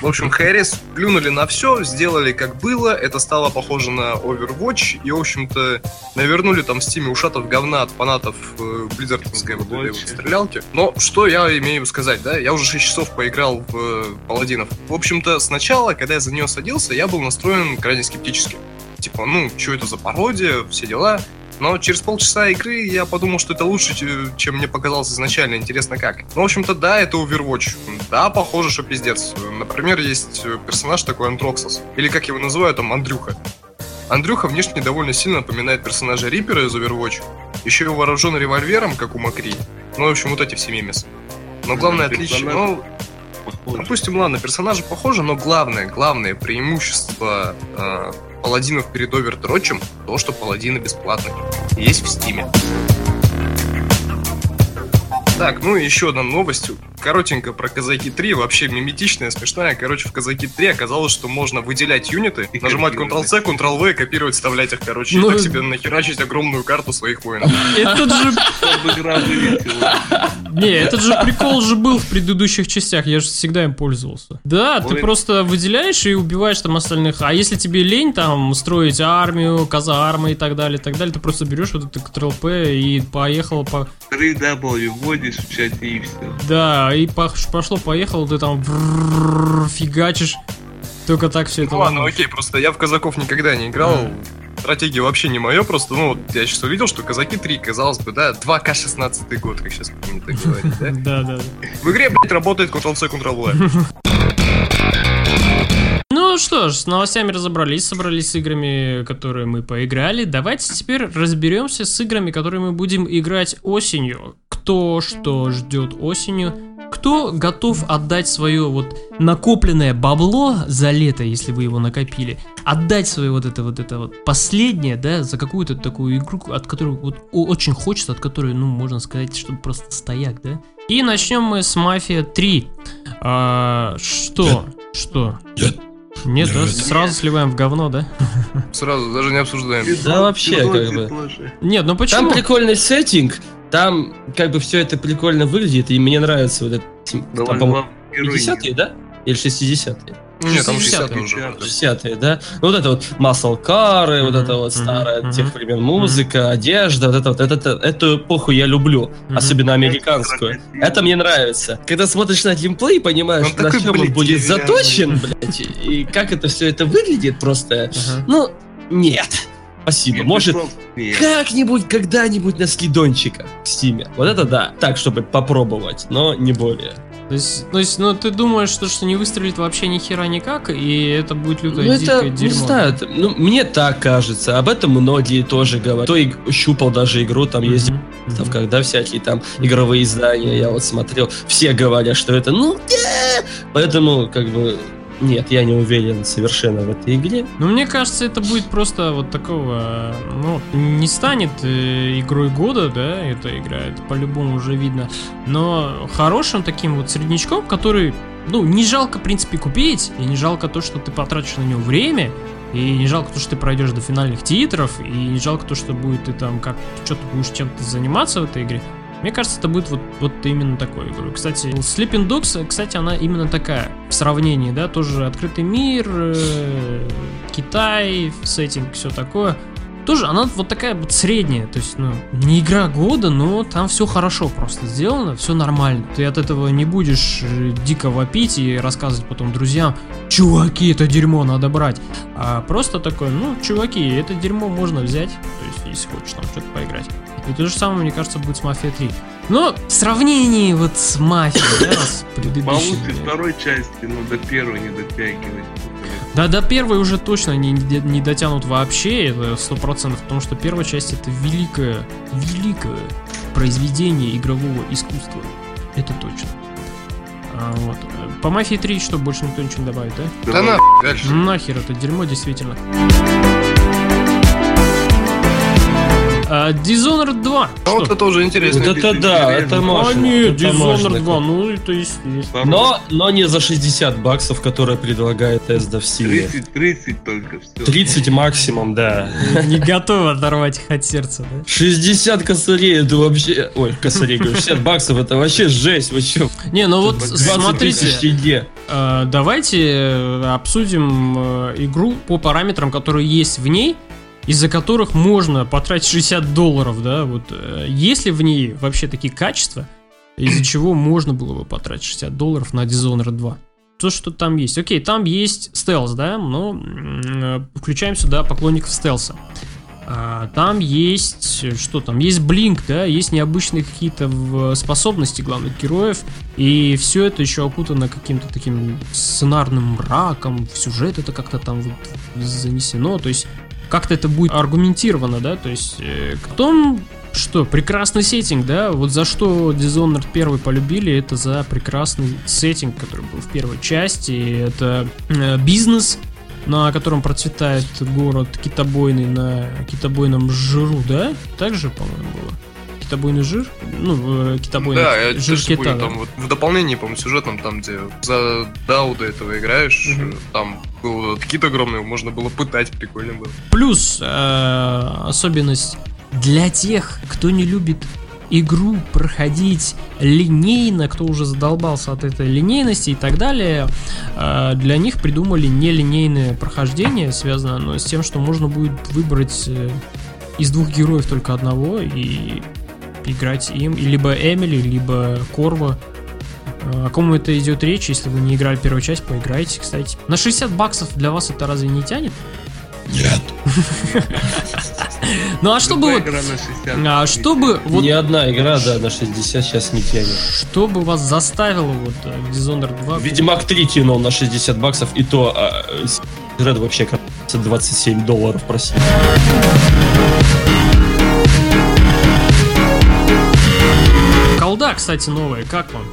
[SPEAKER 5] В общем, Хайрес плюнули на все, сделали как было, это стало похоже на Overwatch, и, в общем-то, навернули там в стиме ушатов говна от фанатов э, Blizzardовской вот этой вот стрелялки. Но что я имею сказать, да? Я уже 6 часов поиграл в э, Паладинов. В общем-то, сначала, когда я за нее садился, я был настроен крайне скептически. Типа, ну, что это за пародия, все дела. Но через полчаса игры я подумал, что это лучше, че- чем мне показалось изначально. Интересно как. Ну, в общем-то, да, это Overwatch. Да, похоже, что пиздец. Например, есть э, персонаж такой Антроксос. Или как его называют там, Андрюха. Андрюха внешне довольно сильно напоминает персонажа Риппера из Overwatch. Еще и вооружен револьвером, как у Макри. Ну, в общем, вот эти все мемесы. Но главное
[SPEAKER 3] Да,
[SPEAKER 5] отличие... Ну. Допустим, ладно, персонажи похожи, но главное, главное преимущество э, паладинов перед Овердрочем то, что паладины бесплатные. Есть в стиме. Так, ну и еще одна новость. Коротенько про Казаки 3, вообще миметичная, смешная. Короче, в Казаки 3 оказалось, что можно выделять юниты,
[SPEAKER 3] И
[SPEAKER 5] нажимать. Ctrl-C, Ctrl-V, копировать, вставлять их, короче,
[SPEAKER 1] Ну,
[SPEAKER 5] и так себе нахерачить огромную карту своих воинов.
[SPEAKER 1] Этот же, не, этот же прикол же был в предыдущих частях, я же всегда им пользовался. Да, ты просто выделяешь и убиваешь там остальных, а если тебе лень там строить армию, казармы и так далее, и так далее, ты просто берешь вот это Ctrl-P и поехал по...
[SPEAKER 3] 3W вводишь в чате и все.
[SPEAKER 1] Да, и пош- пошло-поехало, ты там фигачишь, только так все это
[SPEAKER 5] ладно, окей, просто я в казаков никогда не играл. Стратегия вообще не мое, просто, ну, я сейчас увидел, что казаки 3, казалось бы, да, 2К16 год, как сейчас принято говорить, да?
[SPEAKER 1] Да, да.
[SPEAKER 5] В игре, блядь, работает Ctrl-C, Ctrl-V.
[SPEAKER 1] Ну что ж, с новостями разобрались, собрались с играми, которые мы поиграли. Давайте теперь разберемся с играми, которые мы будем играть осенью. Кто что ждет осенью, кто готов отдать свое вот накопленное бабло за лето, если вы его накопили, отдать свое вот это вот это вот последнее, да, за какую-то такую игру, от которой вот очень хочется, от которой, ну, можно сказать, что просто стояк, да. И начнем мы с Мафия 3. А, что? Что?
[SPEAKER 4] Нет.
[SPEAKER 1] Нет, да?
[SPEAKER 4] Нет.
[SPEAKER 1] Сразу сливаем в говно, да?
[SPEAKER 5] Сразу, даже не обсуждаем.
[SPEAKER 4] Да вообще, как бы.
[SPEAKER 1] Нет, ну
[SPEAKER 4] Там
[SPEAKER 1] почему?
[SPEAKER 4] прикольный сеттинг, там как бы все это прикольно выглядит, и мне нравится вот это, там,
[SPEAKER 3] Давай,
[SPEAKER 4] по-моему,
[SPEAKER 3] главный герой
[SPEAKER 4] 50-е, да? Или 60-е?
[SPEAKER 5] Нет, там
[SPEAKER 1] 60
[SPEAKER 5] 60 уже.
[SPEAKER 4] 60-е, да? Ну, Вот это вот масл кары, вот
[SPEAKER 1] Мгм,
[SPEAKER 4] это вот старая
[SPEAKER 1] мгм.
[SPEAKER 4] тех времен музыка, одежда, вот это вот, это, это- эту эпоху я люблю,
[SPEAKER 1] Мгм.
[SPEAKER 4] особенно американскую. Это мне нравится. Когда смотришь на геймплей, понимаешь,
[SPEAKER 5] Он
[SPEAKER 4] на
[SPEAKER 5] такой,
[SPEAKER 4] чем он будет
[SPEAKER 5] деревянный.
[SPEAKER 4] заточен, блядь, и как это все это выглядит просто. Ну, нет. Спасибо. Может,
[SPEAKER 3] Нет.
[SPEAKER 4] как-нибудь, когда-нибудь на скидончиках в Стиме. Вот это да. Так, чтобы попробовать, но не более.
[SPEAKER 1] То есть, то есть, ну ты думаешь, что, что не выстрелит вообще ни хера никак, и это будет лютое
[SPEAKER 4] Ну это,
[SPEAKER 1] дикое
[SPEAKER 4] не
[SPEAKER 1] дерьмо.
[SPEAKER 4] знаю, это- ну, мне так кажется. Об этом многие тоже говорят. Кто и щупал даже игру, там есть
[SPEAKER 1] Мгм, мгм.
[SPEAKER 4] когда всякие там игровые издания, я вот смотрел, все говорят, что это, ну, да. Поэтому, как бы, нет, я не уверен совершенно в этой игре.
[SPEAKER 1] Ну, мне кажется, это будет просто вот такого, ну, не станет э, игрой года, да, эта игра, это по-любому уже видно, но хорошим таким вот среднячком, который, ну, не жалко, в принципе, купить, и не жалко то, что ты потратишь на него время, и не жалко то, что ты пройдешь до финальных титров, и не жалко то, что будет ты там как что-то будешь чем-то заниматься в этой игре. Мне кажется, это будет вот, вот именно такой игрой. Кстати, Sleeping Dogs, э, кстати, она именно такая. В сравнении, да, тоже открытый мир, э, Китай, сеттинг, все такое. Тоже она вот такая вот средняя, то есть, ну, не игра года, но там все хорошо просто сделано, все нормально. Ты от этого не будешь э, дико вопить и рассказывать потом друзьям, чуваки, это дерьмо надо брать. А просто такое, ну, чуваки, это дерьмо можно взять, то есть, если хочешь там что-то поиграть. И то же самое, мне кажется, будет с Мафия 3. Но в сравнении вот с Мафией, да, с предыдущей...
[SPEAKER 3] Получше второй части, но до первой не дотягивает.
[SPEAKER 1] Да, до первой уже точно не, не дотянут вообще, это сто процентов, потому что первая часть это великое, великое произведение игрового искусства. Это точно. А, вот. По Мафии 3 что, больше никто ничего не добавит, да?
[SPEAKER 5] Да
[SPEAKER 3] Давай.
[SPEAKER 5] на, дальше.
[SPEAKER 1] Нахер это дерьмо, действительно. А, Dishonored 2.
[SPEAKER 5] А вот
[SPEAKER 1] Что?
[SPEAKER 5] это уже интересно.
[SPEAKER 4] Вот это да, это
[SPEAKER 1] А
[SPEAKER 4] можно.
[SPEAKER 1] нет,
[SPEAKER 4] это можно.
[SPEAKER 1] Dishonored 2, ну это естественно.
[SPEAKER 4] Но, но не за 60 баксов, которые предлагает Эсда в Стиме.
[SPEAKER 3] 30, 30 только, все.
[SPEAKER 4] 30 максимум, да.
[SPEAKER 1] Не готов оторвать их от сердца, да?
[SPEAKER 4] 60 косарей, это вообще... Ой, косарей, говорю, 60 баксов, это вообще жесть, вы чё?
[SPEAKER 1] Не, ну вот
[SPEAKER 4] 20
[SPEAKER 1] смотрите. Э, Давайте э, обсудим э, игру по параметрам, которые есть в ней, из-за которых можно потратить 60 долларов, да, вот э, есть ли в ней вообще такие качества, из-за чего можно было бы потратить 60 долларов на Dishonored 2? То, что там есть. Окей, там есть стелс, да, но э, включаем сюда поклонников стелса. А, там есть, э, что там, есть блинк, да, есть необычные какие-то способности главных героев, и все это еще окутано каким-то таким сценарным мраком, в сюжет это как-то там вот занесено, то есть как-то это будет аргументировано, да, то есть э, потом что, прекрасный сеттинг, да, вот за что Dishonored 1 полюбили, это за прекрасный сеттинг, который был в первой части, это э, бизнес, на котором процветает город китобойный на китобойном жиру, да? Так же, по-моему, было. Китобойный жир? Ну, э, китобойный
[SPEAKER 5] Да,
[SPEAKER 1] жир кита,
[SPEAKER 5] помню,
[SPEAKER 1] да.
[SPEAKER 5] там вот в дополнении, по-моему, сюжетном, там, где за Дауда этого играешь,
[SPEAKER 1] Мгм.
[SPEAKER 5] там был вот кит огромный, можно было пытать, прикольно было.
[SPEAKER 1] Плюс э, особенность для тех, кто не любит игру проходить линейно, кто уже задолбался от этой линейности и так далее, э, для них придумали нелинейное прохождение, связанное оно с тем, что можно будет выбрать э, из двух героев только одного и играть им, либо Эмили, либо Корва. Э, О ком это идет речь, если вы не играли первую часть, поиграйте, кстати. На 60 баксов для вас это разве не тянет?
[SPEAKER 4] Нет.
[SPEAKER 1] Ну а чтобы
[SPEAKER 3] Любая
[SPEAKER 1] вот,
[SPEAKER 3] игра на 60.
[SPEAKER 1] а чтобы вот,
[SPEAKER 4] Ни одна игра, да, на 60 сейчас не тянет.
[SPEAKER 1] чтобы вас заставило вот э, Dishonored 2
[SPEAKER 4] Ведьмак 3 тянул на 60 баксов, и то а, э, Red вообще кажется 27 долларов просил.
[SPEAKER 1] Кстати, новая, как вам?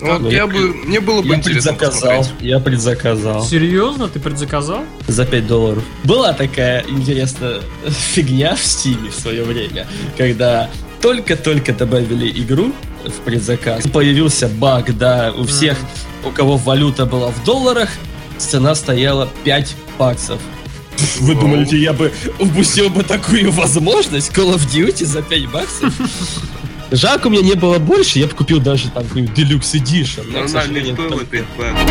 [SPEAKER 5] Вот
[SPEAKER 4] ну,
[SPEAKER 5] я
[SPEAKER 4] я-
[SPEAKER 5] бы, мне было бы
[SPEAKER 4] Я
[SPEAKER 5] интересно
[SPEAKER 4] предзаказал,
[SPEAKER 5] посмотреть.
[SPEAKER 4] я предзаказал
[SPEAKER 1] Серьезно, ты предзаказал?
[SPEAKER 4] за 5 долларов. Была такая интересная фигня в Стиме в свое время, когда только-только добавили игру, в предзаказ. Появился баг, да, у всех, у кого валюта была в долларах, цена стояла 5 баксов. Вы
[SPEAKER 5] Вау.
[SPEAKER 4] думаете, я бы упустил бы такую возможность Call of Duty за 5 баксов? Жалко, у меня не было больше, я бы купил даже там какой-нибудь Deluxe Edition. но, к
[SPEAKER 3] Она не
[SPEAKER 4] сожалению,
[SPEAKER 3] стоила
[SPEAKER 4] только-
[SPEAKER 3] 5 баксов.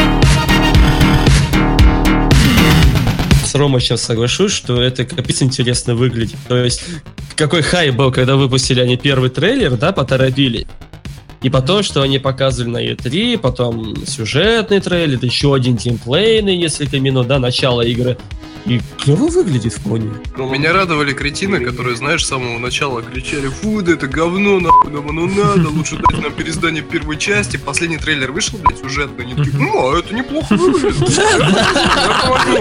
[SPEAKER 4] с Ромой сейчас соглашусь, что это капец интересно выглядит. То есть, какой хай был, когда выпустили они первый трейлер, да, поторопили. И потом, что они показывали на E3, потом сюжетный трейлер, еще один геймплейный несколько минут, да, начало игры. И клево выглядит вполне.
[SPEAKER 5] Меня радовали кретины, которые, знаешь, с самого начала кричали, фу, да это говно, нахуй нам оно надо, лучше дать нам переиздание первой части. Последний трейлер вышел, блядь, сюжетный, они такие, ну, а это неплохо выглядит. Я помогу».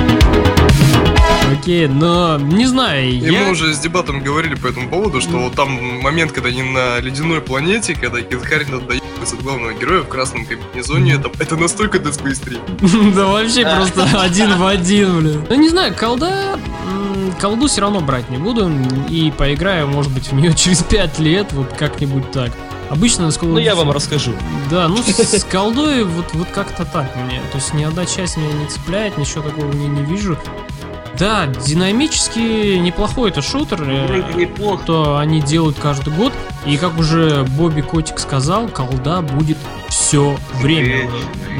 [SPEAKER 1] Окей, но не знаю,
[SPEAKER 5] И мы
[SPEAKER 1] я...
[SPEAKER 5] уже с дебатом говорили по этому поводу, что вот там момент, когда они на ледяной планете, когда Кит Харрингтон доебывается от главного героя в красном комбинезоне, это, это настолько Dead Space 3.
[SPEAKER 1] Да вообще просто один в один, блин. Ну не знаю, колда... Колду все равно брать не буду и поиграю, может быть, в нее через 5 лет, вот как-нибудь так. Обычно с
[SPEAKER 4] Ну, я вам расскажу.
[SPEAKER 1] Да, ну с колдой вот, вот как-то так мне. То есть ни одна часть меня не цепляет, ничего такого не, не вижу. Да, динамически неплохой это шутер. э,
[SPEAKER 3] неплохо.
[SPEAKER 1] что они делают каждый год. И как уже Бобби Котик сказал, колда будет все время.
[SPEAKER 3] Вечно.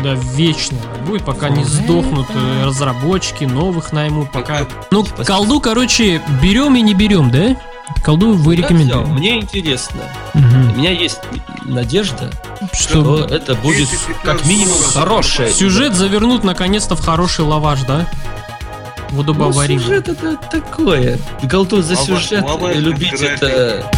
[SPEAKER 1] Да, вечно. Будет, пока не сдохнут э, разработчики, новых наймут, пока... Ну, колду, короче, берем и не берем, да? Колду вы рекомендуете.
[SPEAKER 4] взял. Мне интересно.
[SPEAKER 1] Мгм.
[SPEAKER 4] У меня есть надежда,
[SPEAKER 1] Что
[SPEAKER 4] что это будет как минимум хорошее.
[SPEAKER 1] сюжет завернут наконец-то в хороший лаваш, да?
[SPEAKER 4] Ну,
[SPEAKER 1] Водобаварим.
[SPEAKER 4] сюжет это такое. Голду за сюжет и
[SPEAKER 3] это
[SPEAKER 4] любить это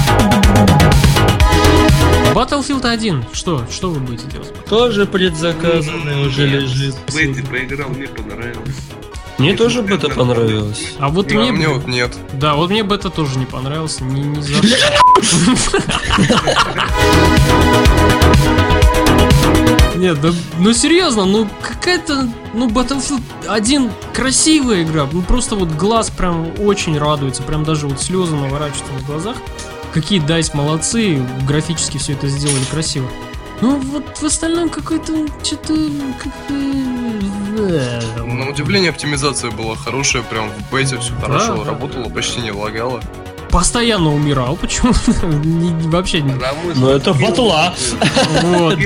[SPEAKER 1] Battlefield 1. Что? Что вы будете делать?
[SPEAKER 4] тоже предзаказанное уже
[SPEAKER 3] Нет,
[SPEAKER 4] лежит.
[SPEAKER 3] Эти поиграл, мне понравилось.
[SPEAKER 4] Мне тоже бы это понравилось.
[SPEAKER 1] А вот мне...
[SPEAKER 5] мне вот нет.
[SPEAKER 1] Да, вот мне бета тоже не понравился. Ни, ни за Нет, да, ну серьезно, ну какая-то, ну Battlefield 1 красивая игра, ну просто вот глаз прям очень радуется, прям даже вот слезы наворачиваются на глазах. Какие DICE молодцы, графически все это сделали красиво. Ну вот в остальном какой-то что-то как-то...
[SPEAKER 5] На удивление оптимизация была хорошая, прям в бете все хорошо
[SPEAKER 1] да.
[SPEAKER 5] работало, почти не лагало.
[SPEAKER 1] Постоянно умирал, почему? Не- Вообще не...
[SPEAKER 4] Ну, это батла.
[SPEAKER 1] Вот.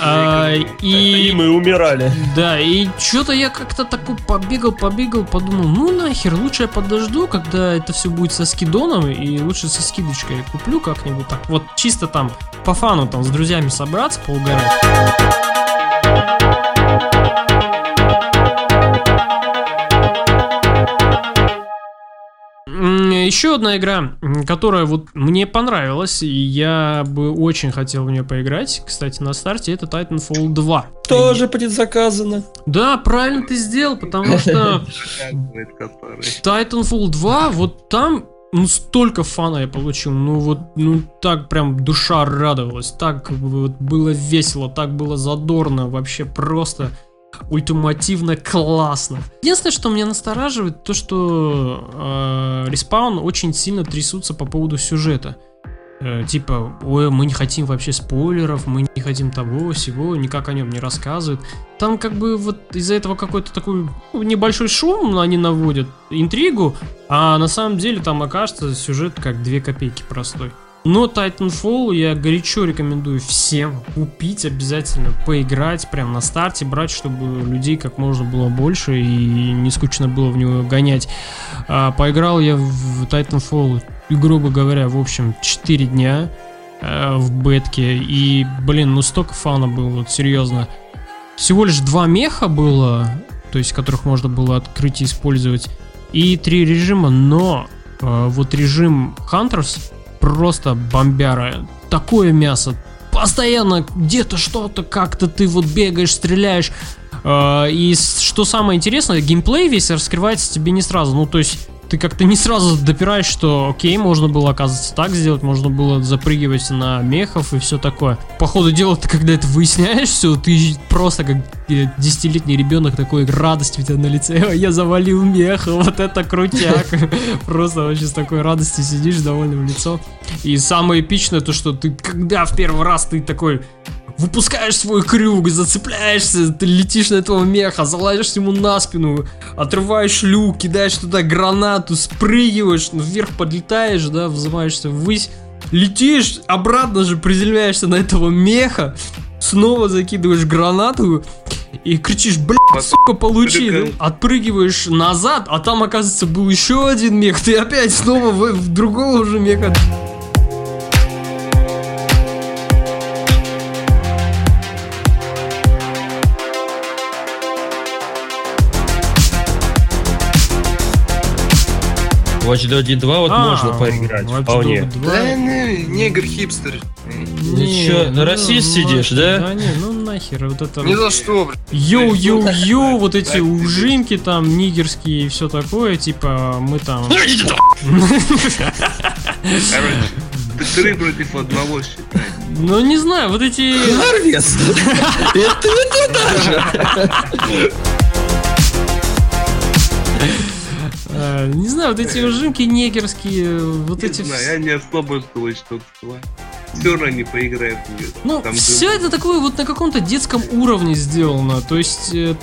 [SPEAKER 1] А, и
[SPEAKER 4] мы умирали.
[SPEAKER 1] Да, и что-то я как-то такой побегал, побегал, подумал, ну нахер, лучше я подожду, когда это все будет со скидоном, и лучше со скидочкой куплю как-нибудь так. Вот чисто там по фану там с друзьями собраться, поугарать. Еще одна игра, которая вот мне понравилась, и я бы очень хотел в нее поиграть, кстати, на старте, это Titanfall 2.
[SPEAKER 4] Тоже предзаказано.
[SPEAKER 1] Да, правильно ты сделал, потому что. Titanfall 2, вот там ну столько фана я получил, ну вот, ну так прям душа радовалась, так вот было весело, так было задорно, вообще просто ультимативно классно. Единственное, что меня настораживает, то что э, Респаун очень сильно трясутся по поводу сюжета. Э, типа, ой, мы не хотим вообще спойлеров, мы не хотим того, всего, никак о нем не рассказывают. Там как бы вот из-за этого какой-то такой ну, небольшой шум они наводят, интригу, а на самом деле там окажется сюжет как две копейки простой. Но Titanfall я горячо рекомендую всем купить обязательно, поиграть прям на старте, брать, чтобы людей как можно было больше и не скучно было в него гонять. А, поиграл я в Titanfall, грубо говоря, в общем, 4 дня э, в бетке. И, блин, ну столько фана было, вот серьезно. Всего лишь два меха было, то есть которых можно было открыть и использовать. И три режима, но э, вот режим Hunters просто бомбяра. Такое мясо. Постоянно где-то что-то, как-то ты вот бегаешь, стреляешь. Э, И что самое интересное, геймплей весь раскрывается тебе не сразу. Ну, то есть ты как-то не сразу допираешь, что окей, можно было, оказывается, так сделать, можно было запрыгивать на мехов и все такое. По ходу дела, ты когда это выясняешь все, ты просто как э, десятилетний ребенок такой радость у тебя на лице. «Ой, Я завалил меха, вот это крутяк. Просто вообще с такой радостью сидишь довольным лицом. И самое эпичное то, что ты когда в первый раз ты такой выпускаешь свой крюк, зацепляешься, ты летишь на этого меха, залазишь ему на спину, отрываешь люк, кидаешь туда гранату, спрыгиваешь, вверх подлетаешь, да, взымаешься ввысь, летишь, обратно же приземляешься на этого меха, снова закидываешь гранату и кричишь, блядь, сука, получи, отпрыгиваешь назад, а там, оказывается, был еще один мех, ты опять снова в, в другого уже меха
[SPEAKER 4] Watch Dogs 2 вот
[SPEAKER 1] А,
[SPEAKER 4] можно поиграть,
[SPEAKER 1] Watch
[SPEAKER 4] вполне.
[SPEAKER 1] Dogs 2.
[SPEAKER 5] Да не, негр-хипстер.
[SPEAKER 1] Не,
[SPEAKER 4] чё,
[SPEAKER 1] ну,
[SPEAKER 4] расист
[SPEAKER 1] ну,
[SPEAKER 4] сидишь, да?
[SPEAKER 1] Да не, ну нахер, вот это...
[SPEAKER 5] Ни за что, блядь.
[SPEAKER 1] Yo-yo-yo, вот эти ужимки там нигерские и все такое, типа мы там...
[SPEAKER 3] Короче, ты три против одного считай.
[SPEAKER 1] Ну не знаю, вот эти...
[SPEAKER 4] Харвест! Это это
[SPEAKER 1] Не знаю, вот эти ужимки негерские, вот
[SPEAKER 3] Не
[SPEAKER 1] эти...
[SPEAKER 3] знаю, я не особо жду 2. Все равно не поиграет.
[SPEAKER 1] Ну,
[SPEAKER 3] Там
[SPEAKER 1] все это такое вот на каком-то детском уровне сделано. То есть э,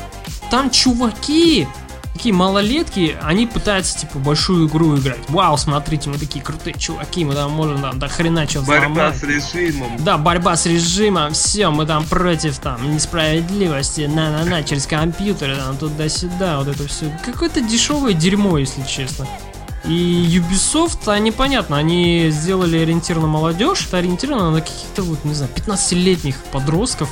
[SPEAKER 1] там чуваки, такие малолетки, они пытаются, типа, большую игру играть. Вау, смотрите, мы такие крутые чуваки, мы там можем там, до хрена что
[SPEAKER 3] Борьба с режимом.
[SPEAKER 1] Да, борьба с режимом, все, мы там против там несправедливости, на-на-на, через компьютеры, там туда-сюда, вот это все. Какое-то дешевое дерьмо, если честно. И Ubisoft, они понятно, они сделали ориентир на молодежь, это ориентировано на каких-то вот, не знаю, 15-летних подростков,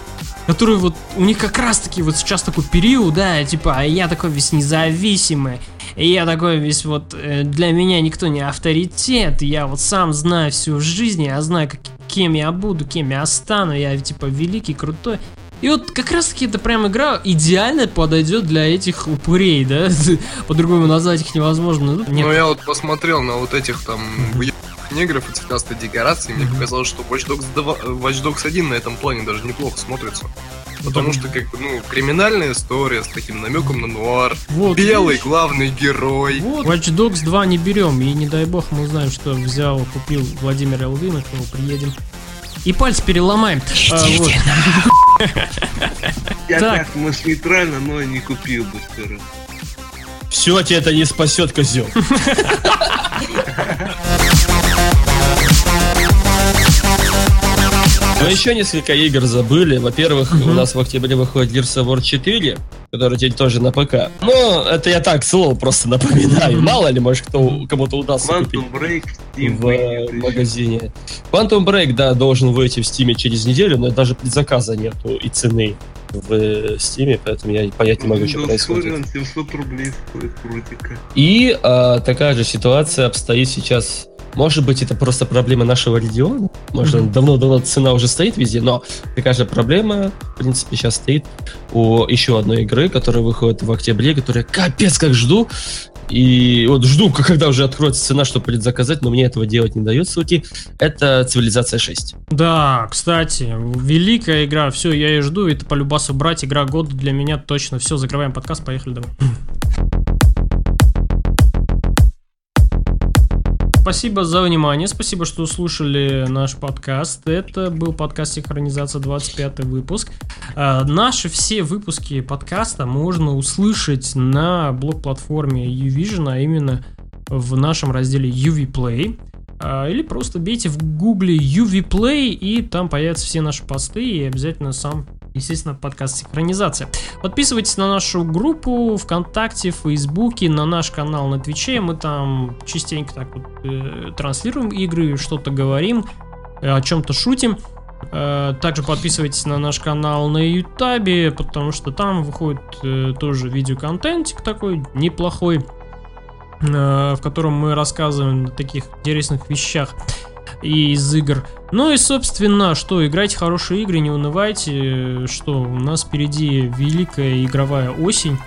[SPEAKER 1] которые вот, у них как раз таки вот сейчас такой период, да, типа, а я такой весь независимый, и я такой весь вот, э, для меня никто не авторитет, я вот сам знаю всю жизнь, я знаю, как, кем я буду, кем я стану, я типа великий, крутой. И вот как раз таки эта прям игра идеально подойдет для этих упырей, да? По-другому назвать их невозможно. Ну.
[SPEAKER 5] Ну я вот посмотрел на вот этих там уебанных негров и цветастые декорации, мне показалось, что Watch Dogs, 2, Watch Dogs 1 на этом плане даже неплохо смотрится. Потому что, как бы, ну, криминальная история с таким намеком на нуар.
[SPEAKER 1] Вот,
[SPEAKER 5] Белый
[SPEAKER 1] видишь?
[SPEAKER 5] главный герой.
[SPEAKER 1] Вот. Watch Dogs 2 не берем, и не дай бог мы узнаем, что взял, купил Владимир Элвин, к нему приедем. И пальцы переломаем. А, вот.
[SPEAKER 3] Я
[SPEAKER 1] Так.
[SPEAKER 3] так, может, нейтрально, но не купил бы все равно.
[SPEAKER 4] Все тебя это не спасет, козел. Мы еще несколько игр забыли. Во-первых, у нас в октябре выходит Gears of War 4, который теперь тоже на ПК. Но это я так, слово просто напоминаю. Мало ли, может, кто, кому-то удастся купить
[SPEAKER 3] Quantum Break, Steam
[SPEAKER 4] в э, магазине. Quantum Break, да, должен выйти в Стиме через неделю, но даже предзаказа нету и цены в Стиме, поэтому я понять не могу, что
[SPEAKER 3] Windows
[SPEAKER 4] происходит.
[SPEAKER 3] Phone 700 рублей стоит.
[SPEAKER 4] И а, такая же ситуация обстоит сейчас. Может быть, это просто проблема нашего региона. Может,
[SPEAKER 1] Мгм.
[SPEAKER 4] давно-давно цена уже стоит везде, но такая же проблема, в принципе, сейчас стоит у еще одной игры, которая выходит в октябре, которую я капец как жду. И вот жду, когда уже откроется цена, чтобы предзаказать, но мне этого делать не дается уйти. Это Цивилизация 6.
[SPEAKER 1] Да, кстати, великая игра, все, я ее жду, это по любасу брать, игра года для меня точно. Все, закрываем подкаст, поехали домой. Спасибо за внимание, спасибо, что слушали наш подкаст. Это был подкаст «Синхронизация» 25 выпуск. А, Наши все выпуски подкаста можно услышать на блог-платформе Uvision, а именно в нашем разделе UV Play. А, Или просто бейте в гугле UV и там появятся все наши посты, и обязательно сам, естественно, подкаст «Синхронизация». Подписывайтесь на нашу группу ВКонтакте, в Фейсбуке, на наш канал на Твиче. Мы там частенько так вот э, транслируем игры, что-то говорим, э, о чем-то шутим. Э, Также подписывайтесь на наш канал на Ютабе, потому что там выходит э, тоже видеоконтентик такой неплохой, в котором мы рассказываем о таких интересных вещах из игр. Ну и, собственно, что, играйте хорошие игры, не унывайте, что у нас впереди великая игровая осень,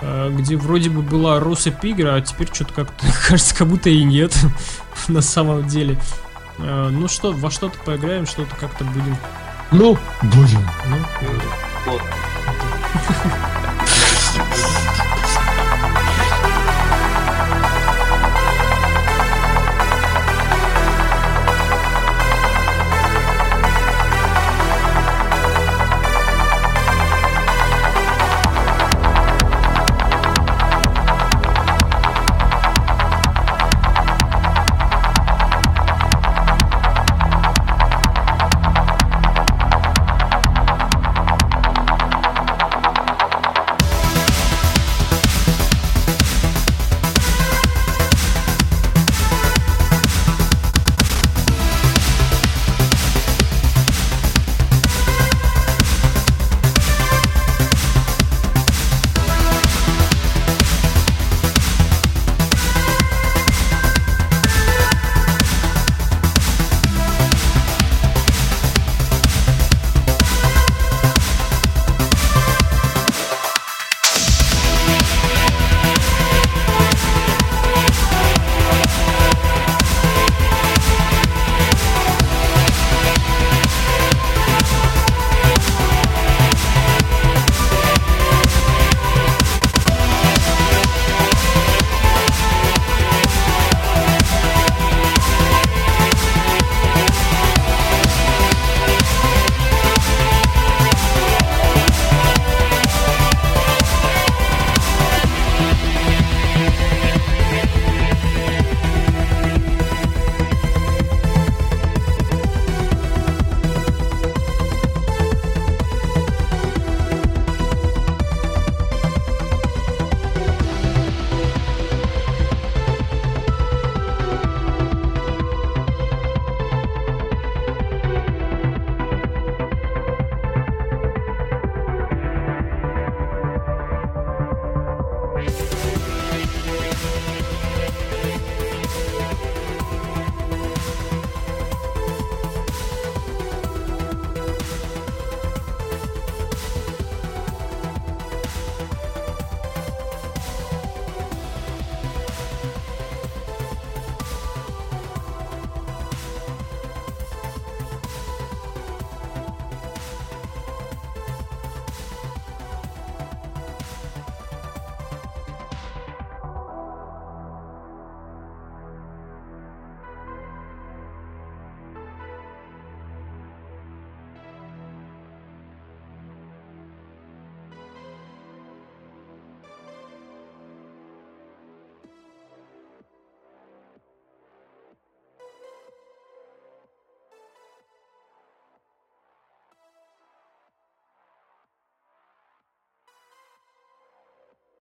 [SPEAKER 1] э, где вроде бы была россыпь игр, а теперь что-то как-то кажется, как будто и нет на самом деле. Э, Ну что, во что-то поиграем, что-то как-то будем.
[SPEAKER 4] Ну, будем.
[SPEAKER 1] Ну, вот.